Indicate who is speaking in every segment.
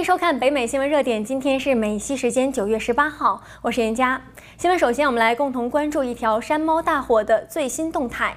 Speaker 1: 欢迎收看北美新闻热点，今天是美西时间九月十八号，我是严佳。新闻首先，我们来共同关注一条山猫大火的最新动态。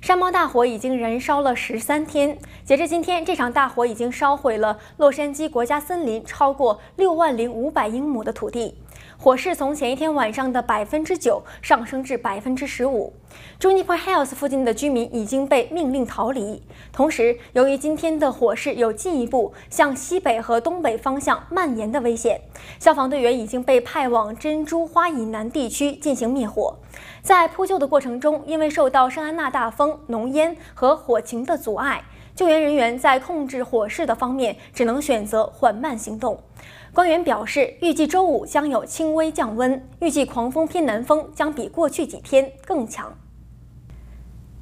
Speaker 1: 山猫大火已经燃烧了十三天，截至今天，这场大火已经烧毁了洛杉矶国家森林超过六万零五百英亩的土地。火势从前一天晚上的百分之九上升至百分之十五。Juniper Hills 附近的居民已经被命令逃离。同时，由于今天的火势有进一步向西北和东北方向蔓延的危险，消防队员已经被派往珍珠花以南地区进行灭火。在扑救的过程中，因为受到圣安娜大风、浓烟和火情的阻碍，救援人员在控制火势的方面只能选择缓慢行动。官员表示，预计周五将有轻微降温，预计狂风偏南风将比过去几天更强。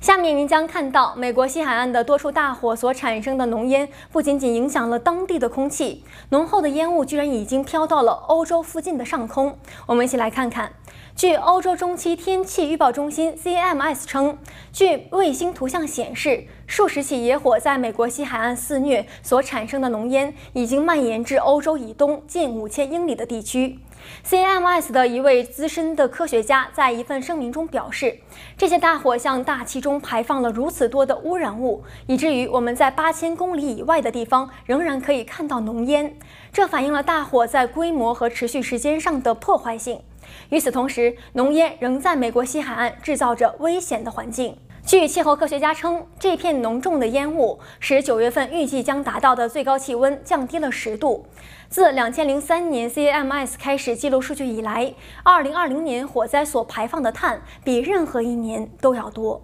Speaker 1: 下面您将看到，美国西海岸的多处大火所产生的浓烟，不仅仅影响了当地的空气，浓厚的烟雾居然已经飘到了欧洲附近的上空。我们一起来看看。据欧洲中期天气预报中心 CMS 称，据卫星图像显示，数十起野火在美国西海岸肆虐所产生的浓烟，已经蔓延至欧洲以东近五千英里的地区。CMS 的一位资深的科学家在一份声明中表示，这些大火向大气中排放了如此多的污染物，以至于我们在八千公里以外的地方仍然可以看到浓烟。这反映了大火在规模和持续时间上的破坏性。与此同时，浓烟仍在美国西海岸制造着危险的环境。据气候科学家称，这片浓重的烟雾使九月份预计将达到的最高气温降低了十度。自两千零三年 CMS 开始记录数据以来，二零二零年火灾所排放的碳比任何一年都要多。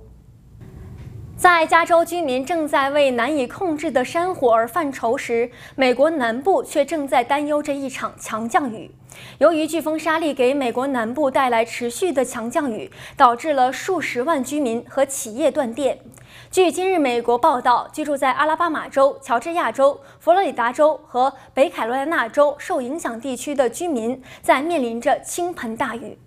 Speaker 1: 在加州居民正在为难以控制的山火而犯愁时，美国南部却正在担忧着一场强降雨。由于飓风莎莉给美国南部带来持续的强降雨，导致了数十万居民和企业断电。据今日美国报道，居住在阿拉巴马州、乔治亚州、佛罗里达州和北卡罗来纳州受影响地区的居民在面临着倾盆大雨。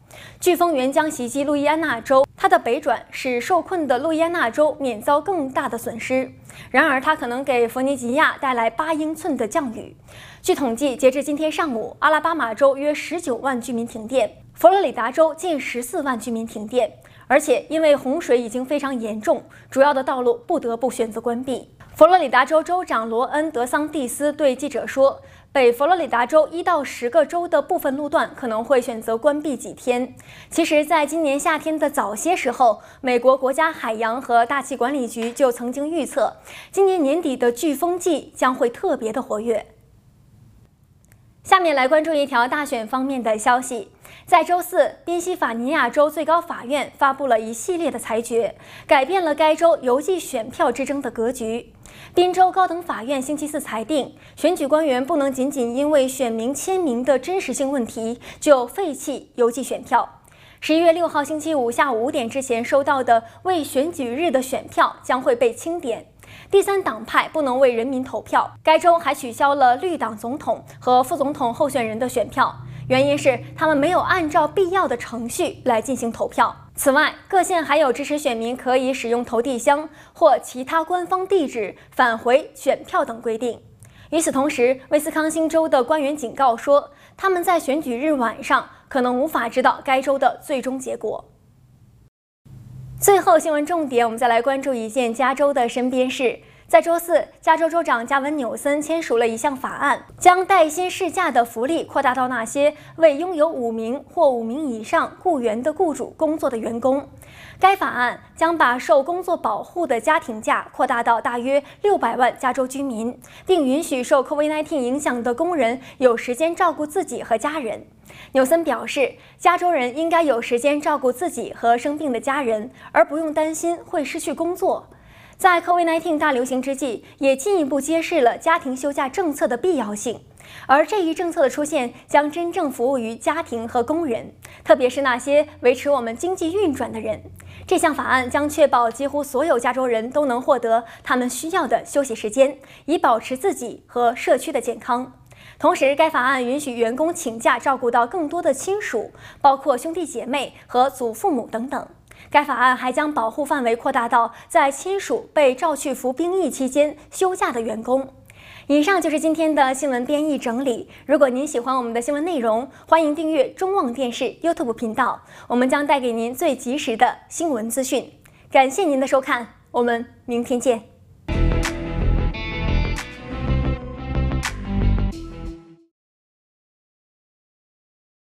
Speaker 1: 飓风原将袭击路易安那州，它的北转使受困的路易安那州免遭更大的损失。然而，它可能给弗尼吉亚带来八英寸的降雨。据统计，截至今天上午，阿拉巴马州约十九万居民停电，佛罗里达州近十四万居民停电。而且，因为洪水已经非常严重，主要的道路不得不选择关闭。佛罗里达州州长罗恩·德桑蒂斯对记者说。北佛罗里达州一到十个州的部分路段可能会选择关闭几天。其实，在今年夏天的早些时候，美国国家海洋和大气管理局就曾经预测，今年年底的飓风季将会特别的活跃。下面来关注一条大选方面的消息。在周四，宾夕法尼亚州最高法院发布了一系列的裁决，改变了该州邮寄选票之争的格局。宾州高等法院星期四裁定，选举官员不能仅仅因为选民签名的真实性问题就废弃邮寄选票。十一月六号星期五下午五点之前收到的未选举日的选票将会被清点。第三党派不能为人民投票。该州还取消了绿党总统和副总统候选人的选票。原因是他们没有按照必要的程序来进行投票。此外，各县还有支持选民可以使用投递箱或其他官方地址返回选票等规定。与此同时，威斯康星州的官员警告说，他们在选举日晚上可能无法知道该州的最终结果。最后，新闻重点，我们再来关注一件加州的身边事。在周四，加州州长加文纽森签署了一项法案，将带薪事假的福利扩大到那些为拥有五名或五名以上雇员的雇主工作的员工。该法案将把受工作保护的家庭假扩大到大约六百万加州居民，并允许受 COVID-19 影响的工人有时间照顾自己和家人。纽森表示，加州人应该有时间照顾自己和生病的家人，而不用担心会失去工作。在 COVID-19 大流行之际，也进一步揭示了家庭休假政策的必要性。而这一政策的出现，将真正服务于家庭和工人，特别是那些维持我们经济运转的人。这项法案将确保几乎所有加州人都能获得他们需要的休息时间，以保持自己和社区的健康。同时，该法案允许员工请假照顾到更多的亲属，包括兄弟姐妹和祖父母等等。该法案还将保护范围扩大到在亲属被召去服兵役期间休假的员工。以上就是今天的新闻编译整理。如果您喜欢我们的新闻内容，欢迎订阅中望电视 YouTube 频道，我们将带给您最及时的新闻资讯。感谢您的收看，我们明天见。